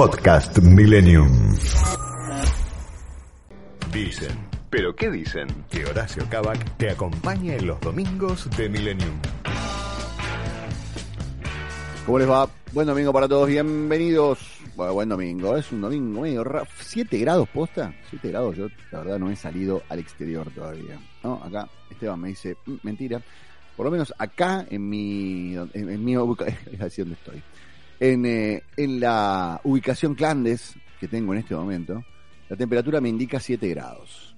Podcast Millennium. Dicen. ¿Pero qué dicen? Que Horacio Cabac te acompaña en los domingos de Millennium. ¿Cómo les va? Buen domingo para todos, bienvenidos. Bueno, buen domingo, es un domingo medio raro. ¿Siete grados posta? Siete grados, yo la verdad no he salido al exterior todavía. ¿no? Acá Esteban me dice, "Mm, mentira. Por lo menos acá en mi, en, en mi ubicación, es así donde estoy. En, eh, en la ubicación Clandes que tengo en este momento, la temperatura me indica 7 grados.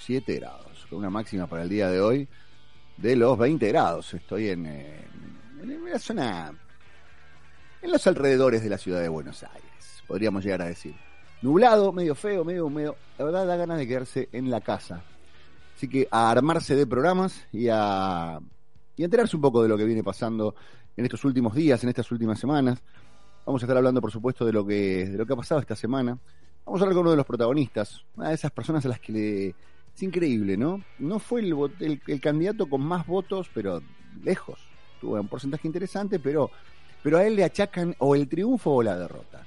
7 grados, con una máxima para el día de hoy de los 20 grados. Estoy en, eh, en la zona, en los alrededores de la ciudad de Buenos Aires, podríamos llegar a decir. Nublado, medio feo, medio húmedo. La verdad da ganas de quedarse en la casa. Así que a armarse de programas y a, y a enterarse un poco de lo que viene pasando en estos últimos días, en estas últimas semanas. Vamos a estar hablando, por supuesto, de lo que, de lo que ha pasado esta semana. Vamos a hablar con uno de los protagonistas, una de esas personas a las que le... Es increíble, ¿no? No fue el, el, el candidato con más votos, pero lejos. Tuvo un porcentaje interesante, pero, pero a él le achacan o el triunfo o la derrota.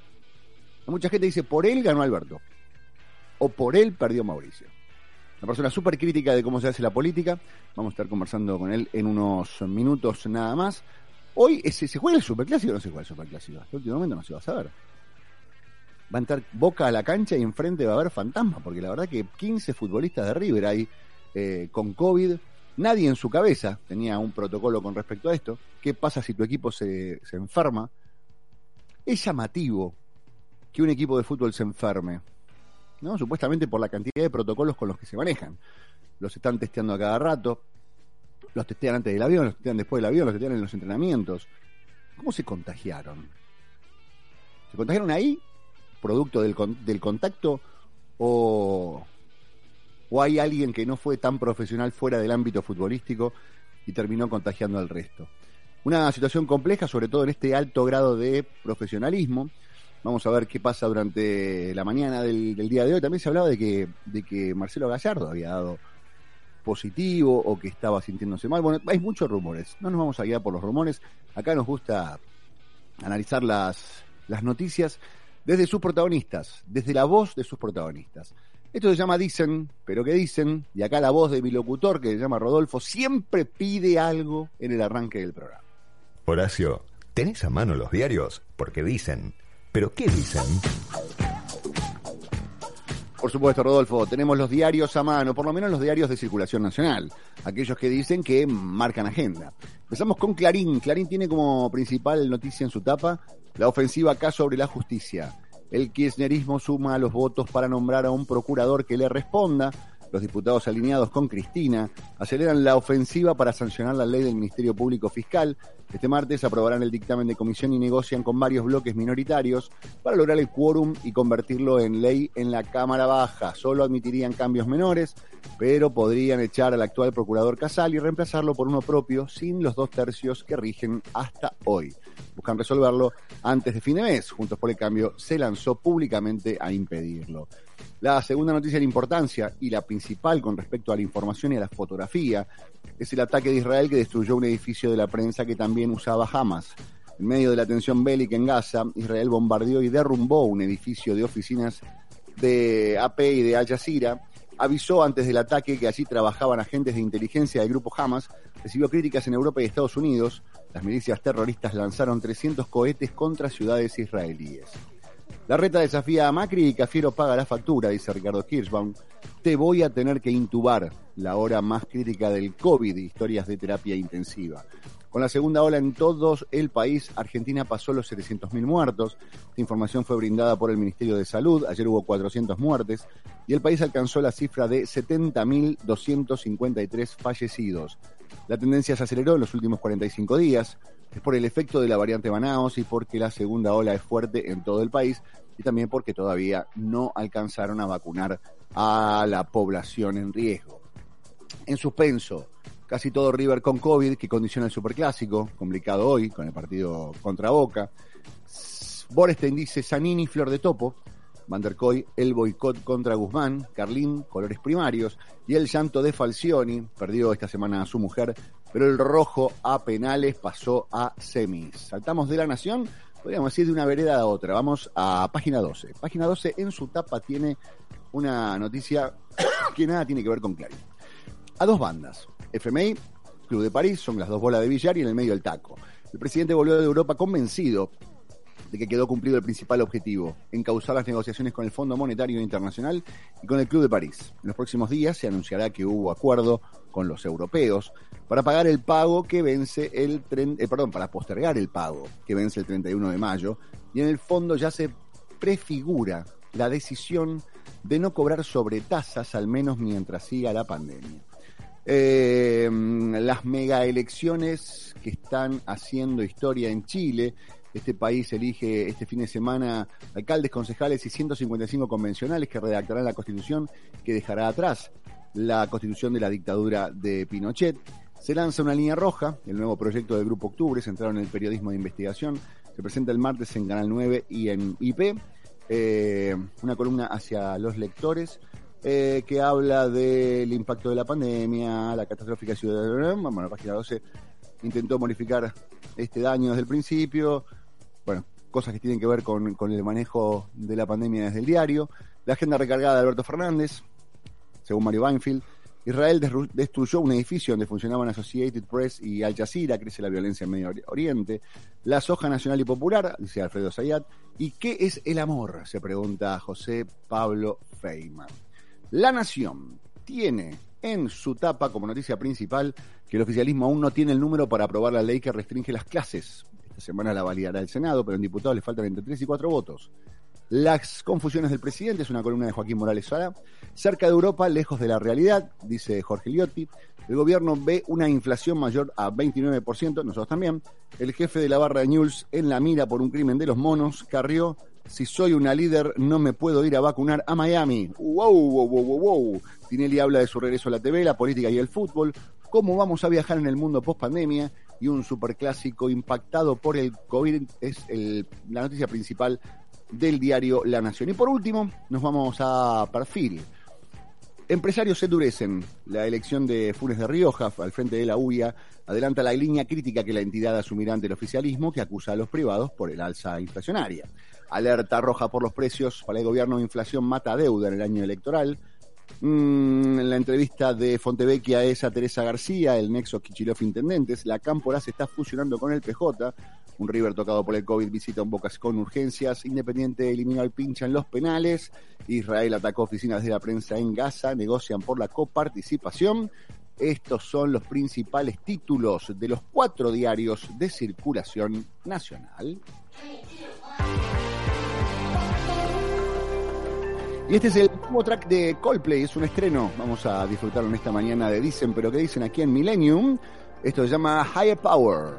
Mucha gente dice, por él ganó Alberto. O por él perdió Mauricio. Una persona súper crítica de cómo se hace la política. Vamos a estar conversando con él en unos minutos nada más. Hoy ¿se, ¿se juega el Superclásico o no se juega el Superclásico? Hasta el último momento no se va a saber. Va a entrar Boca a la cancha y enfrente va a haber fantasma, porque la verdad que 15 futbolistas de River hay eh, con COVID. Nadie en su cabeza tenía un protocolo con respecto a esto. ¿Qué pasa si tu equipo se, se enferma? Es llamativo que un equipo de fútbol se enferme, ¿no? Supuestamente por la cantidad de protocolos con los que se manejan. Los están testeando a cada rato, los testean antes del avión, los testean después del avión, los testean en los entrenamientos. ¿Cómo se contagiaron? ¿Se contagiaron ahí, producto del, del contacto, o, o hay alguien que no fue tan profesional fuera del ámbito futbolístico y terminó contagiando al resto? Una situación compleja, sobre todo en este alto grado de profesionalismo. Vamos a ver qué pasa durante la mañana del, del día de hoy. También se hablaba de que, de que Marcelo Gallardo había dado positivo o que estaba sintiéndose mal. Bueno, hay muchos rumores. No nos vamos a guiar por los rumores. Acá nos gusta analizar las, las noticias desde sus protagonistas, desde la voz de sus protagonistas. Esto se llama Dicen, pero ¿qué dicen? Y acá la voz de mi locutor, que se llama Rodolfo, siempre pide algo en el arranque del programa. Horacio, ¿tenés a mano los diarios? Porque dicen. ¿Pero qué dicen? Por supuesto, Rodolfo, tenemos los diarios a mano, por lo menos los diarios de circulación nacional, aquellos que dicen que marcan agenda. Empezamos con Clarín. Clarín tiene como principal noticia en su tapa la ofensiva acá sobre la justicia. El kirchnerismo suma los votos para nombrar a un procurador que le responda. Los diputados alineados con Cristina aceleran la ofensiva para sancionar la ley del Ministerio Público Fiscal. Este martes aprobarán el dictamen de comisión y negocian con varios bloques minoritarios para lograr el quórum y convertirlo en ley en la Cámara Baja. Solo admitirían cambios menores, pero podrían echar al actual procurador Casal y reemplazarlo por uno propio sin los dos tercios que rigen hasta hoy. Buscan resolverlo antes de fin de mes. Juntos por el Cambio se lanzó públicamente a impedirlo. La segunda noticia de importancia y la principal con respecto a la información y a la fotografía es el ataque de Israel que destruyó un edificio de la prensa que también usaba Hamas. En medio de la tensión bélica en Gaza, Israel bombardeó y derrumbó un edificio de oficinas de AP y de Al Jazeera. Avisó antes del ataque que allí trabajaban agentes de inteligencia del grupo Hamas. Recibió críticas en Europa y Estados Unidos. Las milicias terroristas lanzaron 300 cohetes contra ciudades israelíes. La reta desafía a Macri y Cafiero paga la factura, dice Ricardo Kirschbaum. Te voy a tener que intubar la hora más crítica del COVID, historias de terapia intensiva. Con la segunda ola en todo el país, Argentina pasó los 700.000 muertos. Esta información fue brindada por el Ministerio de Salud. Ayer hubo 400 muertes y el país alcanzó la cifra de 70.253 fallecidos. La tendencia se aceleró en los últimos 45 días. es por el efecto de la variante Manaus y porque la segunda ola es fuerte en todo el país y también porque todavía no alcanzaron a vacunar a la población en riesgo. En suspenso, casi todo River con COVID que condiciona el superclásico, complicado hoy con el partido contra Boca. Borestein dice Zanini, Flor de Topo. Van der Koy, el boicot contra Guzmán, Carlín, colores primarios, y el llanto de Falcioni, perdió esta semana a su mujer, pero el rojo a penales pasó a semis. Saltamos de la nación, podríamos decir de una vereda a otra. Vamos a página 12. Página 12 en su tapa tiene una noticia que nada tiene que ver con Clarín. A dos bandas, FMI, Club de París, son las dos bolas de billar y en el medio el taco. El presidente volvió de Europa convencido de que quedó cumplido el principal objetivo, encauzar las negociaciones con el Fondo Monetario Internacional y con el Club de París. En los próximos días se anunciará que hubo acuerdo con los europeos para pagar el pago que vence el tren, eh, perdón, para postergar el pago que vence el 31 de mayo y en el fondo ya se prefigura la decisión de no cobrar sobre tasas al menos mientras siga la pandemia. Eh, las mega elecciones que están haciendo historia en Chile este país elige este fin de semana alcaldes, concejales y 155 convencionales que redactarán la constitución que dejará atrás la constitución de la dictadura de Pinochet. Se lanza una línea roja, el nuevo proyecto del Grupo Octubre, centrado en el periodismo de investigación. Se presenta el martes en Canal 9 y en IP. Eh, una columna hacia los lectores eh, que habla del impacto de la pandemia, la catastrófica ciudad. Bueno, la página 12 intentó modificar este daño desde el principio, cosas que tienen que ver con, el manejo de la pandemia desde el diario. La agenda recargada de Alberto Fernández, según Mario Weinfeld. Israel destruyó un edificio donde funcionaban Associated Press y Al Jazeera, crece la violencia en Medio Oriente. La soja nacional y popular, dice Alfredo Zayat. ¿Y qué es el amor? Se pregunta José Pablo Feynman. La Nación tiene en su tapa como noticia principal que el oficialismo aún no tiene el número para aprobar la ley que restringe las clases semana la validará el Senado, pero en diputados le faltan entre 3 y 4 votos. Las confusiones del presidente es una columna de Joaquín Morales Sara. Cerca de Europa, lejos de la realidad, dice Jorge Liotti. El gobierno ve una inflación mayor a 29%, nosotros también. El jefe de la barra de News en la mira por un crimen de los monos, Carrió. Si soy una líder, no me puedo ir a vacunar a Miami. ¡Wow, wow, wow, wow! wow. Tinelli habla de su regreso a la TV, la política y el fútbol. ¿Cómo vamos a viajar en el mundo post pandemia? Y un superclásico impactado por el COVID es la noticia principal del diario La Nación. Y por último, nos vamos a perfil. Empresarios se endurecen. La elección de Funes de Rioja al frente de la UIA adelanta la línea crítica que la entidad asumirá ante el oficialismo que acusa a los privados por el alza inflacionaria. Alerta roja por los precios. Para el gobierno, inflación mata deuda en el año electoral. Mm, la entrevista de Fontevecchia es a Teresa García, el nexo Kichilov Intendentes. La Cámpora se está fusionando con el PJ. Un River tocado por el COVID visita un Bocas con urgencias. Independiente eliminó al pincha en los penales. Israel atacó oficinas de la prensa en Gaza. Negocian por la coparticipación. Estos son los principales títulos de los cuatro diarios de circulación nacional. Y este es el nuevo track de Coldplay, es un estreno. Vamos a disfrutarlo en esta mañana de Dicen, pero que dicen aquí en Millennium. Esto se llama Higher Power.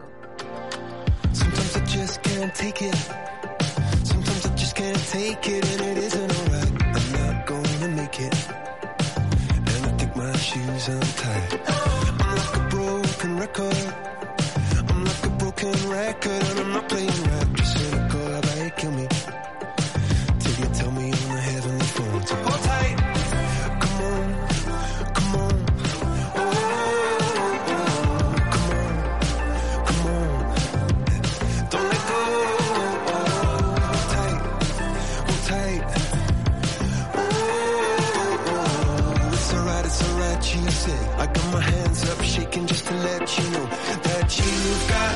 we'll take it's all right it's all right you say I got my hands up shaking just to let you know that you've got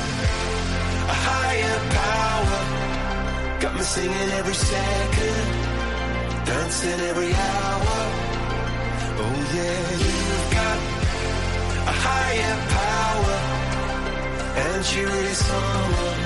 a higher power. Got me singing every second, dancing every hour. Oh yeah, you've got a higher power, and she really someone.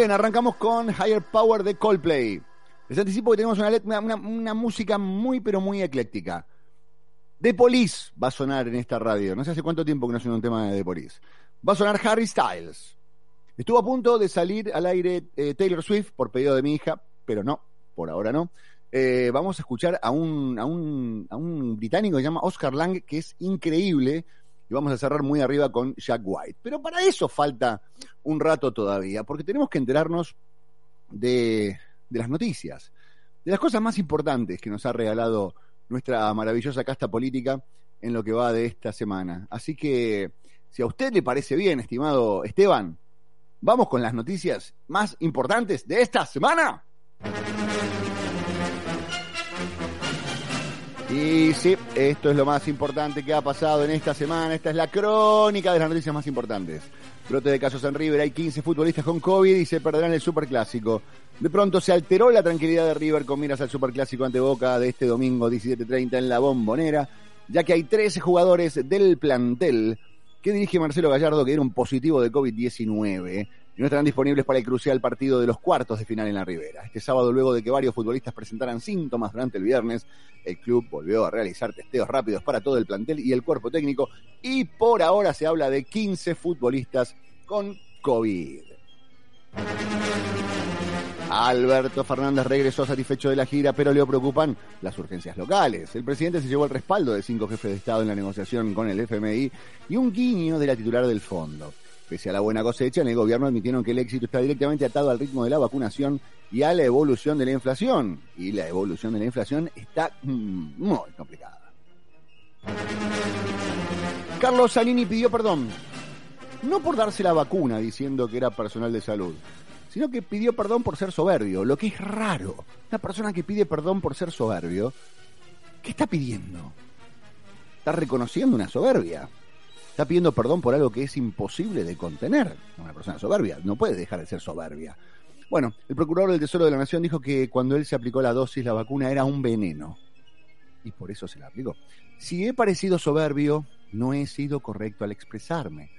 bien, arrancamos con Higher Power de Coldplay. Les anticipo que tenemos una, música muy, pero muy ecléctica. The Police va a sonar en esta radio. No sé hace cuánto tiempo que no suena un tema de The Police. Va a sonar Harry Styles. Estuvo a punto de salir al aire eh, Taylor Swift por pedido de mi hija, pero no, por ahora no. Eh, vamos a escuchar a un, a, un, a un británico que se llama Oscar Lang, que es increíble, y vamos a cerrar muy arriba con Jack White. Pero para eso falta un rato todavía, porque tenemos que enterarnos de, de las noticias, de las cosas más importantes que nos ha regalado nuestra maravillosa casta política en lo que va de esta semana. Así que, si a usted le parece bien, estimado Esteban, vamos con las noticias más importantes de esta semana. Y sí, esto es lo más importante que ha pasado en esta semana. Esta es la crónica de las noticias más importantes. Brote de casos en River, hay 15 futbolistas con COVID y se perderán el Superclásico. De pronto se alteró la tranquilidad de River con miras al Superclásico ante Boca de este domingo 17.30 en la Bombonera, ya que hay 13 jugadores del plantel que dirige Marcelo Gallardo que dieron positivo de COVID-19 y no estarán disponibles para el crucial partido de los cuartos de final en la Ribera. Este sábado, luego de que varios futbolistas presentaran síntomas durante el viernes, el club volvió a realizar testeos rápidos para todo el plantel y el cuerpo técnico y por ahora se habla de 15 futbolistas con COVID. Alberto Fernández regresó satisfecho de la gira, pero le preocupan las urgencias locales. El presidente se llevó el respaldo de cinco jefes de Estado en la negociación con el FMI y un guiño de la titular del fondo. Pese a la buena cosecha, en el gobierno admitieron que el éxito está directamente atado al ritmo de la vacunación y a la evolución de la inflación. Y la evolución de la inflación está mm, muy complicada. Carlos Zanini pidió perdón, no por darse la vacuna diciendo que era personal de salud, sino que pidió perdón por ser soberbio, lo que es raro. Una persona que pide perdón por ser soberbio, ¿qué está pidiendo? Está reconociendo una soberbia. Está pidiendo perdón por algo que es imposible de contener. Una persona soberbia no puede dejar de ser soberbia. Bueno, el procurador del Tesoro de la Nación dijo que cuando él se aplicó la dosis, la vacuna era un veneno. Y por eso se la aplicó. Si he parecido soberbio, no he sido correcto al expresarme.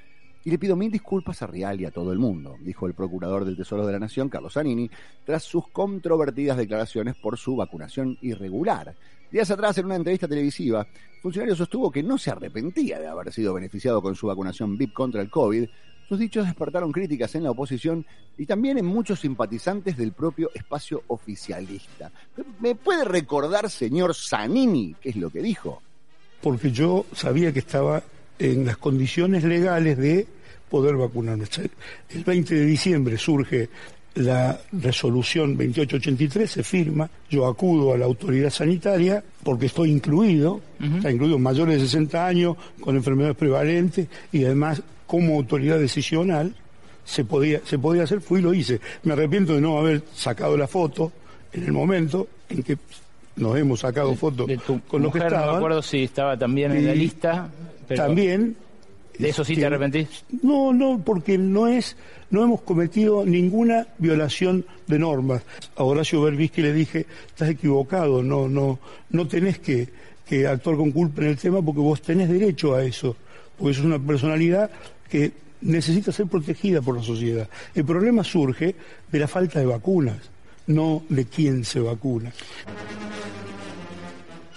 Y le pido mil disculpas a Rial y a todo el mundo, dijo el procurador del Tesoro de la Nación, Carlos Zanini, tras sus controvertidas declaraciones por su vacunación irregular. Días atrás, en una entrevista televisiva, el funcionario sostuvo que no se arrepentía de haber sido beneficiado con su vacunación VIP contra el COVID. Sus dichos despertaron críticas en la oposición y también en muchos simpatizantes del propio espacio oficialista. ¿Me puede recordar, señor Zanini, qué es lo que dijo? Porque yo sabía que estaba en las condiciones legales de poder vacunarme. El 20 de diciembre surge la resolución 2883, se firma, yo acudo a la autoridad sanitaria porque estoy incluido, está incluido mayores de 60 años, con enfermedades prevalentes y además como autoridad decisional, se podía, se podía hacer, fui y lo hice. Me arrepiento de no haber sacado la foto en el momento en que nos hemos sacado fotos con los que mujer, no me estaban. acuerdo si estaba también en la lista. pero- También. ¿De eso sí te este, arrepentís? No, no, porque no es, no hemos cometido ninguna violación de normas. A Horacio Berbisky le dije, estás equivocado, no, no, no tenés que, que actuar con culpa en el tema porque vos tenés derecho a eso, porque es una personalidad que necesita ser protegida por la sociedad. El problema surge de la falta de vacunas, no de quién se vacuna.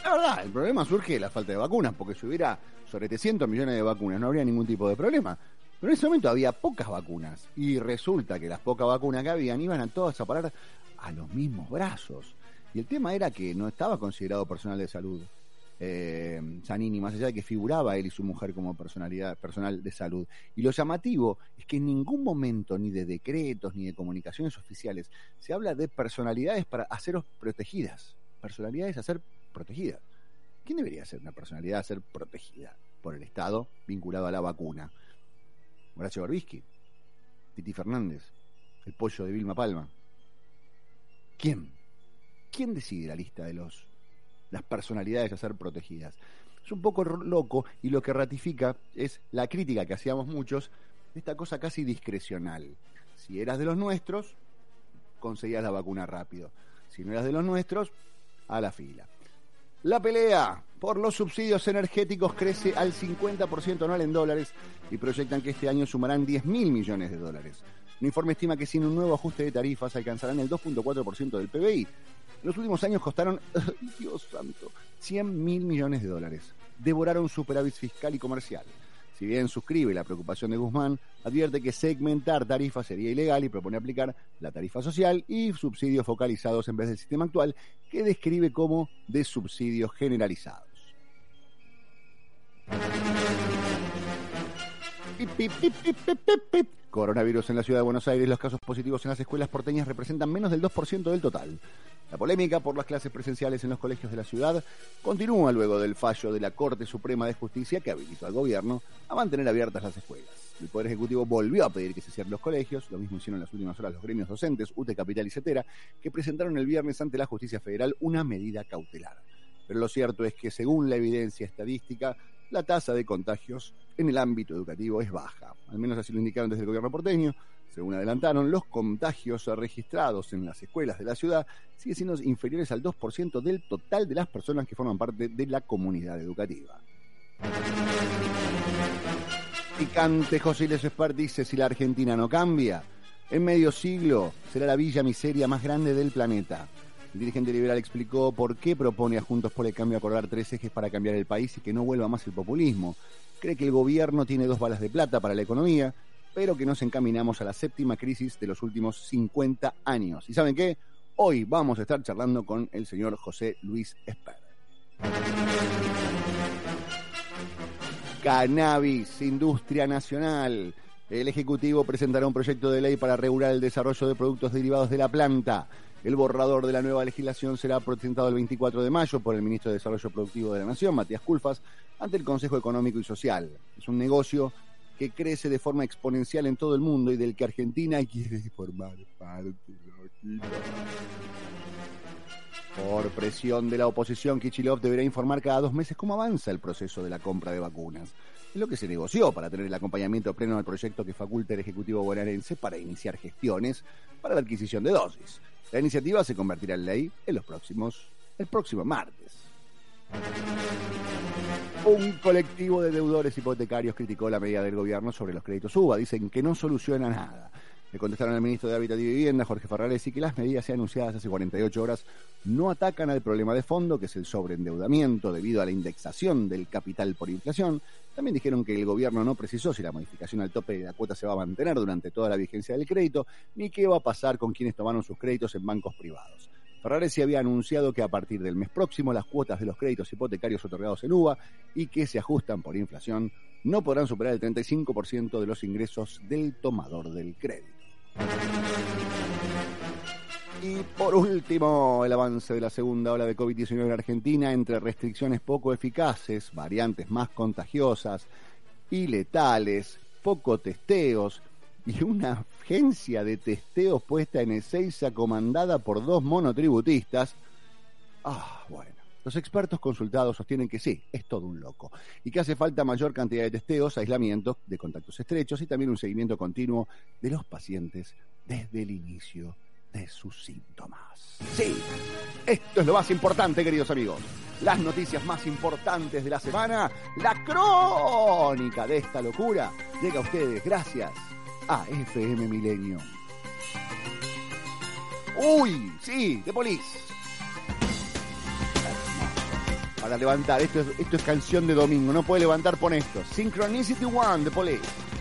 La verdad, el problema surge de la falta de vacunas, porque si hubiera sobre 300 millones de vacunas no habría ningún tipo de problema. Pero en ese momento había pocas vacunas y resulta que las pocas vacunas que habían iban a todas a parar a los mismos brazos. Y el tema era que no estaba considerado personal de salud. Eh, más allá de que figuraba él y su mujer como personalidad personal de salud. Y lo llamativo es que en ningún momento, ni de decretos, ni de comunicaciones oficiales, se habla de personalidades para haceros protegidas. Personalidades a ser protegidas. ¿Quién debería ser una personalidad a ser protegida por el Estado vinculado a la vacuna? Horacio Barbisky, Titi Fernández, el pollo de Vilma Palma. ¿Quién? ¿Quién decide la lista de los las personalidades a ser protegidas? Es un poco loco y lo que ratifica es la crítica que hacíamos muchos de esta cosa casi discrecional. Si eras de los nuestros, conseguías la vacuna rápido. Si no eras de los nuestros, a la fila. La pelea por los subsidios energéticos crece al 50% anual en dólares y proyectan que este año sumarán 10 mil millones de dólares. Un informe estima que sin un nuevo ajuste de tarifas alcanzarán el 2.4% del PBI. En los últimos años costaron, Dios santo, 100 mil millones de dólares. Devoraron superávit fiscal y comercial. Si bien suscribe la preocupación de Guzmán, advierte que segmentar tarifas sería ilegal y propone aplicar la tarifa social y subsidios focalizados en vez del sistema actual que describe como de subsidios generalizados. Coronavirus en la ciudad de Buenos Aires. Los casos positivos en las escuelas porteñas representan menos del 2% del total. La polémica por las clases presenciales en los colegios de la ciudad continúa luego del fallo de la Corte Suprema de Justicia que habilitó al gobierno a mantener abiertas las escuelas. El Poder Ejecutivo volvió a pedir que se cierren los colegios, lo mismo hicieron en las últimas horas los gremios docentes, UTE Capital y CETERA, que presentaron el viernes ante la Justicia Federal una medida cautelar. Pero lo cierto es que según la evidencia estadística, la tasa de contagios en el ámbito educativo es baja. Al menos así lo indicaron desde el gobierno porteño. Según adelantaron, los contagios registrados en las escuelas de la ciudad siguen siendo inferiores al 2% del total de las personas que forman parte de la comunidad educativa. Picante José Les Espart dice, si la Argentina no cambia, en medio siglo será la villa miseria más grande del planeta. El dirigente liberal explicó por qué propone a Juntos por el Cambio acordar tres ejes para cambiar el país y que no vuelva más el populismo. Cree que el gobierno tiene dos balas de plata para la economía, pero que nos encaminamos a la séptima crisis de los últimos 50 años. ¿Y saben qué? Hoy vamos a estar charlando con el señor José Luis Esper. Cannabis, industria nacional. El Ejecutivo presentará un proyecto de ley para regular el desarrollo de productos derivados de la planta. El borrador de la nueva legislación será presentado el 24 de mayo por el ministro de Desarrollo Productivo de la Nación, Matías Culfas, ante el Consejo Económico y Social. Es un negocio que crece de forma exponencial en todo el mundo y del que Argentina quiere formar parte. Por presión de la oposición, Kichilov deberá informar cada dos meses cómo avanza el proceso de la compra de vacunas. Es lo que se negoció para tener el acompañamiento pleno del proyecto que faculta el Ejecutivo bonaerense para iniciar gestiones para la adquisición de dosis. La iniciativa se convertirá en ley en los próximos, el próximo martes. Un colectivo de deudores hipotecarios criticó la medida del gobierno sobre los créditos UBA. Dicen que no soluciona nada. Le contestaron al ministro de Hábitat y Vivienda, Jorge Ferraresi, que las medidas anunciadas hace 48 horas no atacan al problema de fondo, que es el sobreendeudamiento debido a la indexación del capital por inflación. También dijeron que el gobierno no precisó si la modificación al tope de la cuota se va a mantener durante toda la vigencia del crédito, ni qué va a pasar con quienes tomaron sus créditos en bancos privados. Ferraresi había anunciado que a partir del mes próximo las cuotas de los créditos hipotecarios otorgados en UBA y que se ajustan por inflación no podrán superar el 35% de los ingresos del tomador del crédito. Y por último, el avance de la segunda ola de COVID-19 en Argentina entre restricciones poco eficaces, variantes más contagiosas y letales, poco testeos y una agencia de testeos puesta en Ezeiza comandada por dos monotributistas. Ah, bueno. Los expertos consultados sostienen que sí, es todo un loco, y que hace falta mayor cantidad de testeos, aislamientos de contactos estrechos y también un seguimiento continuo de los pacientes desde el inicio de sus síntomas. Sí, esto es lo más importante, queridos amigos. Las noticias más importantes de la semana, la crónica de esta locura, llega a ustedes gracias a FM Milenio. Uy, sí, de Police. Para levantar, esto es, esto es canción de domingo, no puede levantar, pon esto. Synchronicity One de Police.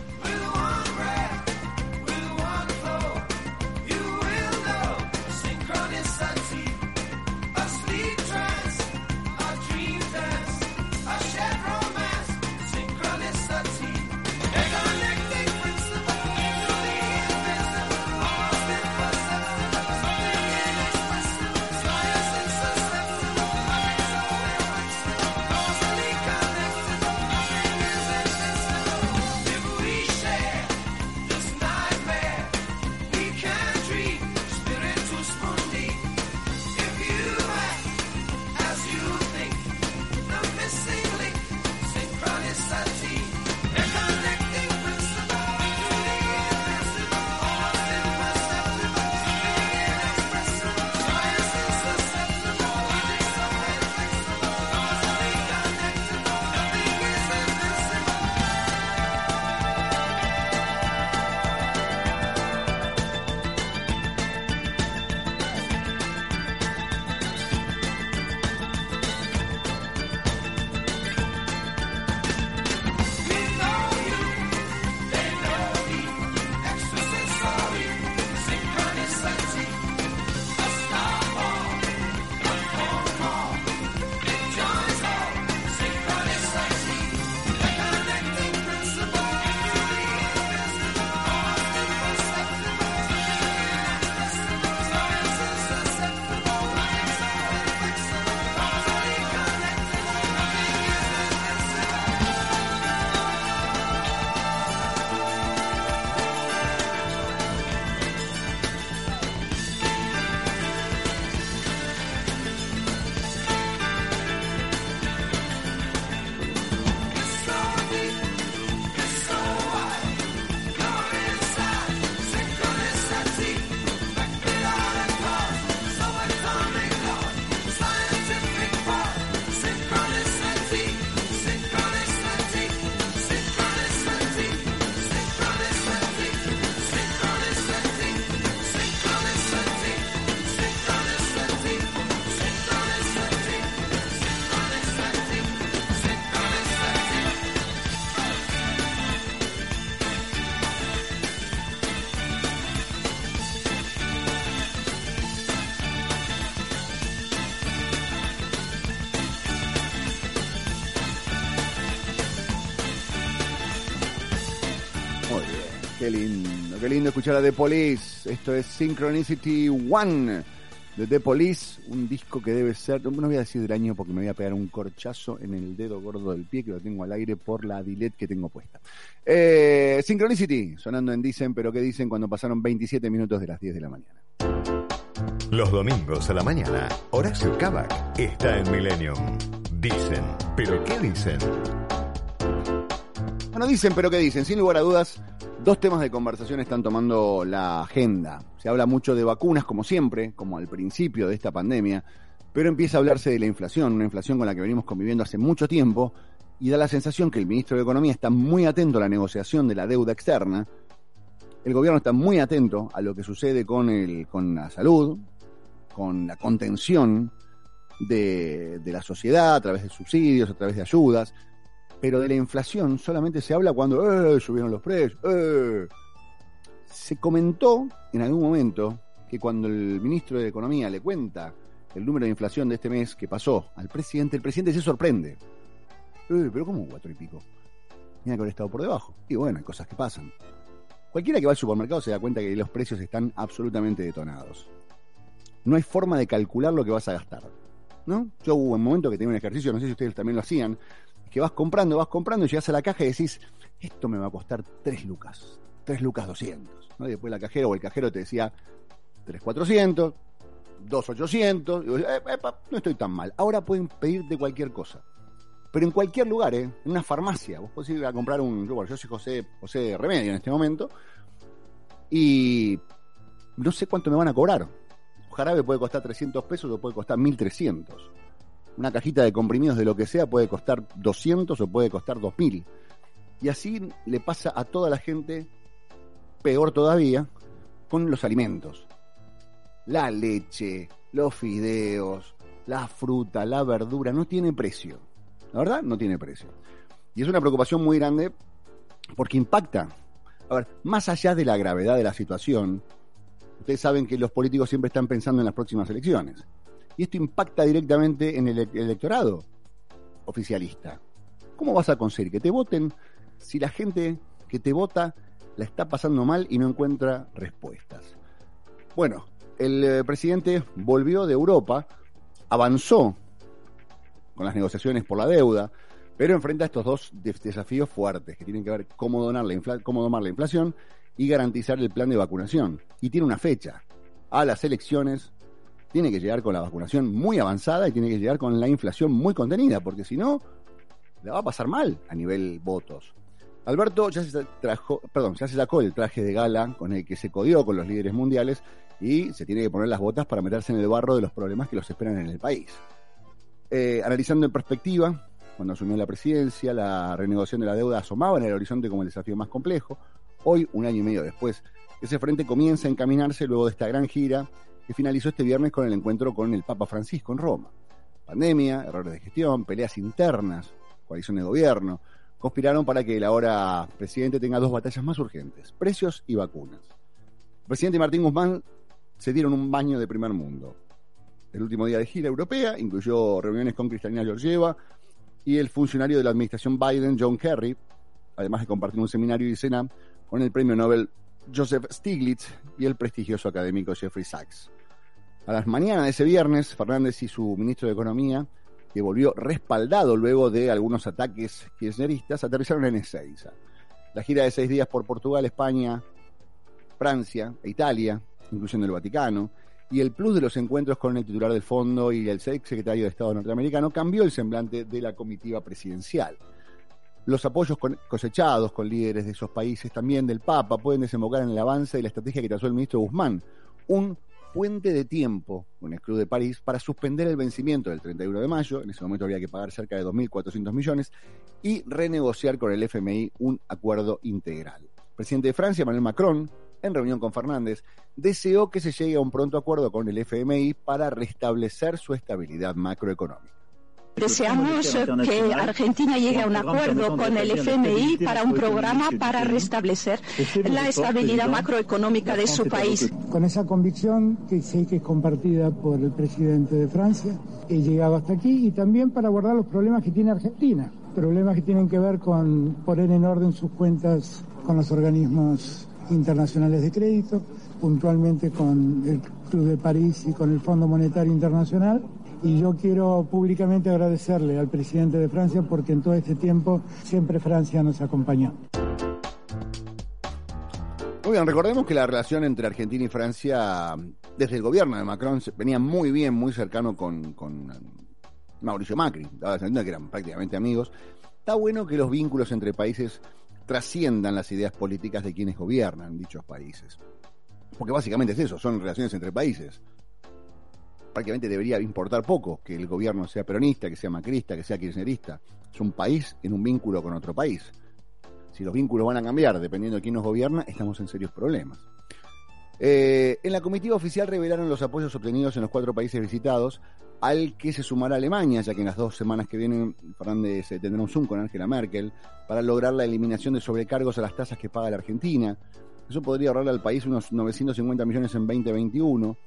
Lindo, escuchar a The Police. Esto es Synchronicity One de The Police, un disco que debe ser, no voy a decir del año porque me voy a pegar un corchazo en el dedo gordo del pie que lo tengo al aire por la dilet que tengo puesta. Eh, Synchronicity, sonando en Dicen, pero ¿qué dicen cuando pasaron 27 minutos de las 10 de la mañana? Los domingos a la mañana, Horacio Cabac está en Millennium. Dicen, pero ¿qué dicen? Bueno, dicen, pero ¿qué dicen? Sin lugar a dudas, dos temas de conversación están tomando la agenda. Se habla mucho de vacunas, como siempre, como al principio de esta pandemia, pero empieza a hablarse de la inflación, una inflación con la que venimos conviviendo hace mucho tiempo, y da la sensación que el ministro de Economía está muy atento a la negociación de la deuda externa, el gobierno está muy atento a lo que sucede con, el, con la salud, con la contención de, de la sociedad a través de subsidios, a través de ayudas, pero de la inflación solamente se habla cuando eh, subieron los precios. eh. Se comentó en algún momento que cuando el ministro de Economía le cuenta el número de inflación de este mes que pasó al presidente, el presidente se sorprende. Eh, pero ¿cómo cuatro y pico? Tenía que haber estado por debajo. Y bueno, hay cosas que pasan. Cualquiera que va al supermercado se da cuenta que los precios están absolutamente detonados. No hay forma de calcular lo que vas a gastar. ¿No? Yo hubo un momento que tenía un ejercicio, no sé si ustedes también lo hacían, que vas comprando, vas comprando y llegas a la caja y decís, esto me va a costar tres lucas. 3 lucas 200. ¿no? Y después la cajera o el cajero te decía 3,400, 2,800. Y vos "Eh, epa, no estoy tan mal. Ahora pueden pedirte cualquier cosa. Pero en cualquier lugar, ¿eh? en una farmacia. Vos podés ir a comprar un. Yo, soy José, José Remedio en este momento. Y no sé cuánto me van a cobrar. Jarabe puede costar 300 pesos o puede costar 1300. Una cajita de comprimidos de lo que sea puede costar 200 o puede costar 2000. Y así le pasa a toda la gente, peor todavía, con los alimentos. La leche, los fideos, la fruta, la verdura, no tiene precio. La verdad, no tiene precio. Y es una preocupación muy grande porque impacta. A ver, más allá de la gravedad de la situación, ustedes saben que los políticos siempre están pensando en las próximas elecciones. Y esto impacta directamente en el ele- electorado oficialista. ¿Cómo vas a conseguir que te voten si la gente que te vota la está pasando mal y no encuentra respuestas? Bueno, el eh, presidente volvió de Europa, avanzó con las negociaciones por la deuda, pero enfrenta estos dos de- desafíos fuertes que tienen que ver cómo, donar la cómo domar la inflación y garantizar el plan de vacunación. Y tiene una fecha. A las elecciones tiene que llegar con la vacunación muy avanzada y tiene que llegar con la inflación muy contenida, porque si no, la va a pasar mal a nivel votos. Alberto ya se, trajo, perdón, ya se sacó el traje de gala con el que se codió con los líderes mundiales y se tiene que poner las botas para meterse en el barro de los problemas que los esperan en el país. Eh, analizando en perspectiva, cuando asumió la presidencia, la renegociación de la deuda asomaba en el horizonte como el desafío más complejo. Hoy, un año y medio después, ese frente comienza a encaminarse luego de esta gran gira que finalizó este viernes con el encuentro con el Papa Francisco en Roma. Pandemia, errores de gestión, peleas internas, coalición de gobierno, conspiraron para que el ahora presidente tenga dos batallas más urgentes, precios y vacunas. El presidente Martín Guzmán se dieron un baño de primer mundo. El último día de gira europea incluyó reuniones con Cristalina Georgieva y el funcionario de la administración Biden, John Kerry, además de compartir un seminario y cena con el premio Nobel Joseph Stiglitz y el prestigioso académico Jeffrey Sachs. A las mañanas de ese viernes, Fernández y su ministro de Economía, que volvió respaldado luego de algunos ataques kirchneristas, aterrizaron en Ezeiza. La gira de seis días por Portugal, España, Francia e Italia, incluyendo el Vaticano, y el plus de los encuentros con el titular del fondo y el ex secretario de Estado norteamericano cambió el semblante de la comitiva presidencial. Los apoyos cosechados con líderes de esos países, también del Papa, pueden desembocar en el avance de la estrategia que trazó el ministro Guzmán, un puente de tiempo el Club de París para suspender el vencimiento del 31 de mayo, en ese momento había que pagar cerca de 2.400 millones, y renegociar con el FMI un acuerdo integral. El presidente de Francia, Emmanuel Macron, en reunión con Fernández, deseó que se llegue a un pronto acuerdo con el FMI para restablecer su estabilidad macroeconómica. Deseamos que Argentina llegue a un acuerdo con el FMI para un programa para restablecer la estabilidad macroeconómica de su país. Con esa convicción que sé que es compartida por el presidente de Francia, he llegado hasta aquí y también para abordar los problemas que tiene Argentina, problemas que tienen que ver con poner en orden sus cuentas con los organismos internacionales de crédito, puntualmente con el Club de París y con el Fondo Monetario Internacional. Y yo quiero públicamente agradecerle al presidente de Francia porque en todo este tiempo siempre Francia nos acompañó. Muy bien, recordemos que la relación entre Argentina y Francia, desde el gobierno de Macron, venía muy bien, muy cercano con, Mauricio Macri. Daba la que eran prácticamente amigos. Está bueno que los vínculos entre países trasciendan las ideas políticas de quienes gobiernan dichos países. Porque básicamente es eso, son relaciones entre países. Prácticamente debería importar poco que el gobierno sea peronista, que sea macrista, que sea kirchnerista. Es un país en un vínculo con otro país. Si los vínculos van a cambiar dependiendo de quién nos gobierna, estamos en serios problemas. Eh, en la comitiva oficial revelaron los apoyos obtenidos en los cuatro países visitados, al que se sumará Alemania, ya que en las dos semanas que vienen Fernández eh, tendrá un Zoom con Angela Merkel para lograr la eliminación de sobrecargos a las tasas que paga la Argentina. Eso podría ahorrarle al país unos 950 millones en 2021.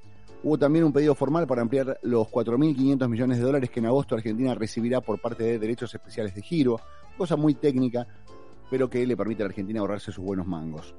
Hubo también un pedido formal para ampliar los 4.500 millones de dólares que en agosto Argentina recibirá por parte de derechos especiales de giro, cosa muy técnica, pero que le permite a la Argentina ahorrarse sus buenos mangos.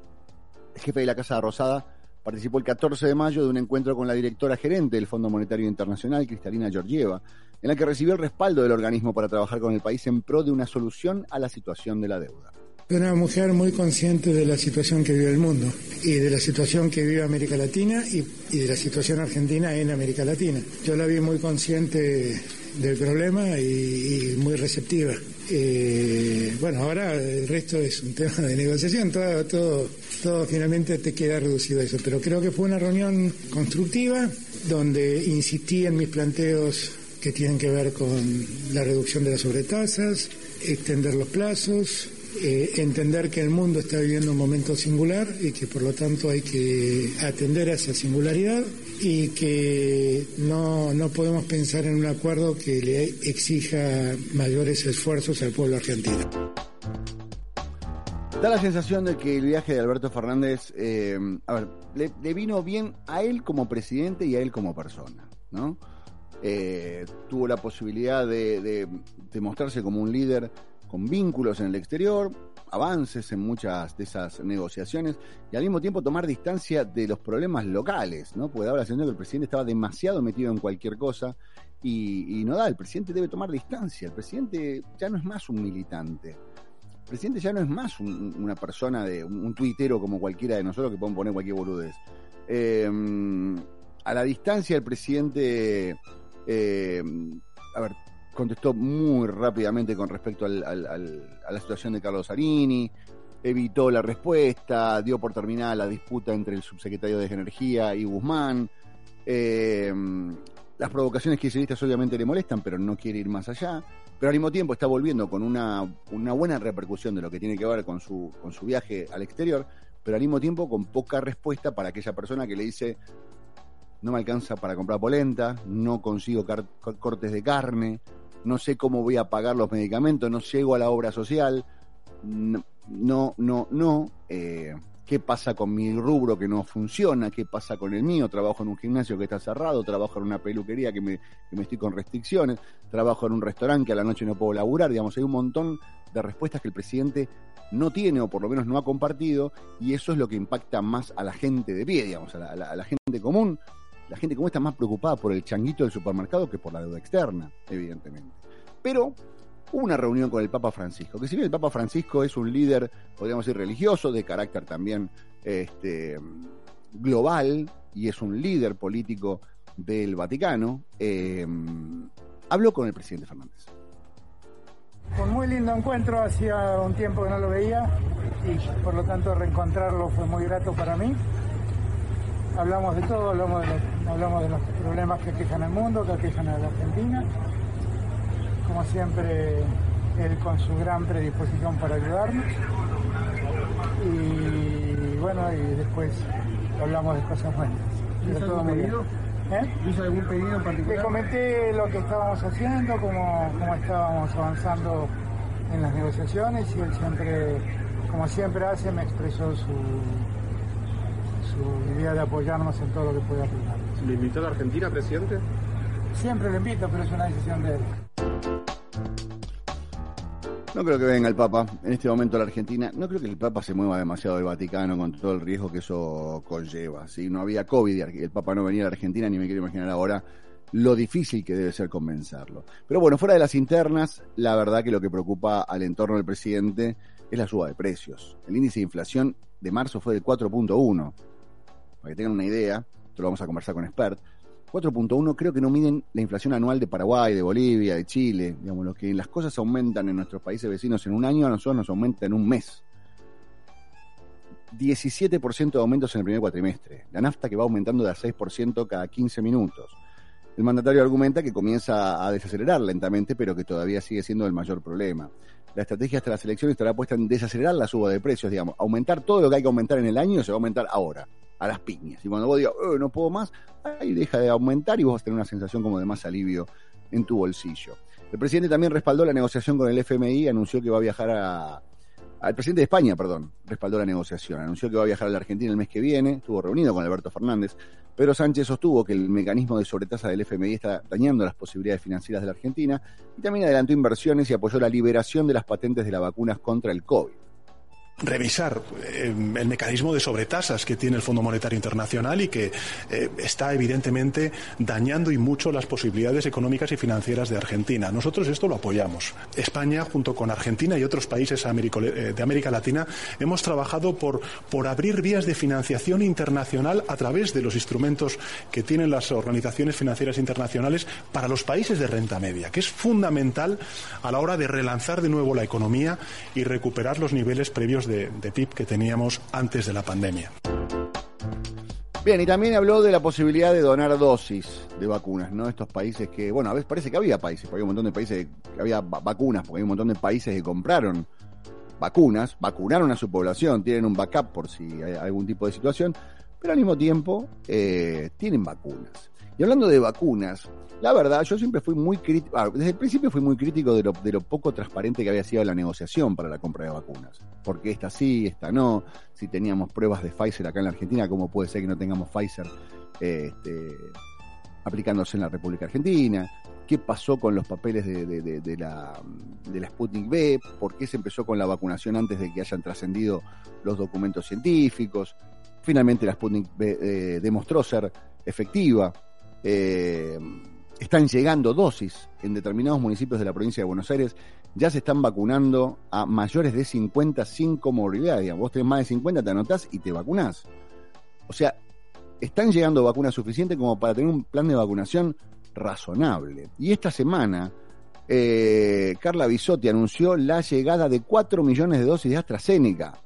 El jefe de la Casa Rosada participó el 14 de mayo de un encuentro con la directora gerente del Fondo Monetario Internacional, Cristalina Georgieva, en la que recibió el respaldo del organismo para trabajar con el país en pro de una solución a la situación de la deuda. Una mujer muy consciente de la situación que vive el mundo y de la situación que vive América Latina y, de la situación argentina en América Latina. Yo la vi muy consciente del problema y, y muy receptiva. Eh, bueno, ahora el resto es un tema de negociación, todo, todo, todo finalmente te queda reducido a eso, pero creo que fue una reunión constructiva donde insistí en mis planteos que tienen que ver con la reducción de las sobretasas, extender los plazos, eh, entender que el mundo está viviendo un momento singular y que por lo tanto hay que atender a esa singularidad y que no, no podemos pensar en un acuerdo que le exija mayores esfuerzos al pueblo argentino. Da la sensación de que el viaje de Alberto Fernández, eh, a ver, le, vino bien a él como presidente y a él como persona, ¿no? Eh, tuvo la posibilidad de, de, de, mostrarse como un líder con vínculos en el exterior, avances en muchas de esas negociaciones y al mismo tiempo tomar distancia de los problemas locales, ¿no? Porque daba la sensación que el presidente estaba demasiado metido en cualquier cosa y, no da, el presidente debe tomar distancia, el presidente ya no es más un militante. El presidente ya no es más un, una persona de un, un, tuitero como cualquiera de nosotros que pueden poner cualquier boludez. Eh, a la distancia el presidente eh, a ver, contestó muy rápidamente con respecto al, a la situación de Carlos Arini, evitó la respuesta, dio por terminada la disputa entre el subsecretario de Energía y Guzmán. Eh, las provocaciones kirchneristas obviamente le molestan, pero no quiere ir más allá. Pero al mismo tiempo está volviendo con una, una buena repercusión de lo que tiene que ver con su, con su viaje al exterior, pero al mismo tiempo con poca respuesta para aquella persona que le dice no me alcanza para comprar polenta, no consigo cortes de carne, no sé cómo voy a pagar los medicamentos, no llego a la obra social, no, no, no. Eh, ¿Qué pasa con mi rubro que no funciona? ¿Qué pasa con el mío? Trabajo en un gimnasio que está cerrado, trabajo en una peluquería que me, que me estoy con restricciones, trabajo en un restaurante que a la noche no puedo laburar, digamos, hay un montón de respuestas que el presidente no tiene o por lo menos no ha compartido y eso es lo que impacta más a la gente de pie, digamos, a la, a la, a la gente común, la gente común está más preocupada por el changuito del supermercado que por la deuda externa, evidentemente. Pero una reunión con el Papa Francisco, que si bien el Papa Francisco es un líder, podríamos decir, religioso, de carácter también este, global, y es un líder político del Vaticano, eh, habló con el presidente Fernández. Un muy lindo encuentro, hacía un tiempo que no lo veía y por lo tanto reencontrarlo fue muy grato para mí hablamos de todo, hablamos de, los, hablamos de los problemas que aquejan al mundo, que aquejan a la Argentina. Como siempre, él con su gran predisposición para ayudarnos. Y bueno, y después hablamos de cosas buenas. ¿Hizo algún pedido? ¿Eh? ¿Hizo algún pedido en particular? Le comenté lo que estábamos haciendo, cómo, cómo estábamos avanzando en las negociaciones y él siempre, como siempre hace, me expresó su, su idea de apoyarnos en todo lo que pueda apoyar. ¿Le invitó a la Argentina, presidente? Siempre le invito, pero es una decisión de él. No creo que venga el Papa en este momento a la Argentina. No creo que el Papa se mueva demasiado del Vaticano con todo el riesgo que eso conlleva. Si no había COVID y el Papa no venía a la Argentina, ni me quiero imaginar ahora lo difícil que debe ser convencerlo. Pero bueno, fuera de las internas, la verdad que lo que preocupa al entorno del presidente es la suba de precios. El índice de inflación de marzo fue del 4.1 para que tengan una idea, esto lo vamos a conversar con expert, 4.1 creo que no miden la inflación anual de Paraguay, de Bolivia, de Chile, digamos, lo que las cosas aumentan en nuestros países vecinos en un año, a nosotros nos aumenta en un mes. 17% de aumentos en el primer cuatrimestre, la nafta que va aumentando de a 6% cada 15 minutos. El mandatario argumenta que comienza a desacelerar lentamente, pero que todavía sigue siendo el mayor problema. La estrategia hasta las elecciones estará puesta en desacelerar la suba de precios, digamos, aumentar todo lo que hay que aumentar en el año se va a aumentar ahora a las piñas. Y cuando vos digas, oh, no puedo más, ahí deja de aumentar y vos vas a tener una sensación como de más alivio en tu bolsillo. El presidente también respaldó la negociación con el FMI, anunció que va a viajar a... El presidente de España, perdón, respaldó la negociación, anunció que va a viajar a la Argentina el mes que viene, estuvo reunido con Alberto Fernández, pero Sánchez sostuvo que el mecanismo de sobretasa del FMI está dañando las posibilidades financieras de la Argentina y también adelantó inversiones y apoyó la liberación de las patentes de las vacunas contra el COVID. Revisar eh, el mecanismo de sobretasas que tiene el Fondo Monetario Internacional y que eh, está evidentemente dañando y mucho las posibilidades económicas y financieras de Argentina. Nosotros esto lo apoyamos. España, junto con Argentina y otros países eh, de América Latina, hemos trabajado por, por abrir vías de financiación internacional a través de los instrumentos que tienen las organizaciones financieras internacionales para los países de renta media, que es fundamental a la hora de relanzar de nuevo la economía y recuperar los niveles previos de, PIB que teníamos antes de la pandemia. Bien, y también habló de la posibilidad de donar dosis de vacunas, ¿no? Estos países que, bueno, a veces parece que había países, porque hay un montón de países que había va- vacunas, porque hay un montón de países que compraron vacunas, vacunaron a su población, tienen un backup por si hay algún tipo de situación, pero al mismo tiempo eh, tienen vacunas. Y hablando de vacunas, la verdad, yo siempre fui muy crítico, ah, desde el principio fui muy crítico de lo, de lo poco transparente que había sido la negociación para la compra de vacunas. Porque esta sí, esta no, si teníamos pruebas de Pfizer acá en la Argentina, ¿cómo puede ser que no tengamos Pfizer eh, este, aplicándose en la República Argentina? ¿Qué pasó con los papeles de, la, de la Sputnik B? ¿Por qué se empezó con la vacunación antes de que hayan trascendido los documentos científicos? Finalmente la Sputnik B eh, demostró ser efectiva. Eh, están llegando dosis en determinados municipios de la provincia de Buenos Aires. Ya se están vacunando a mayores de 50 sin comorbilidad. Vos tenés más de 50, te anotás y te vacunás. O sea, están llegando vacunas suficientes como para tener un plan de vacunación razonable. Y esta semana, eh, Carla Bisotti anunció la llegada de 4 millones de dosis de AstraZeneca.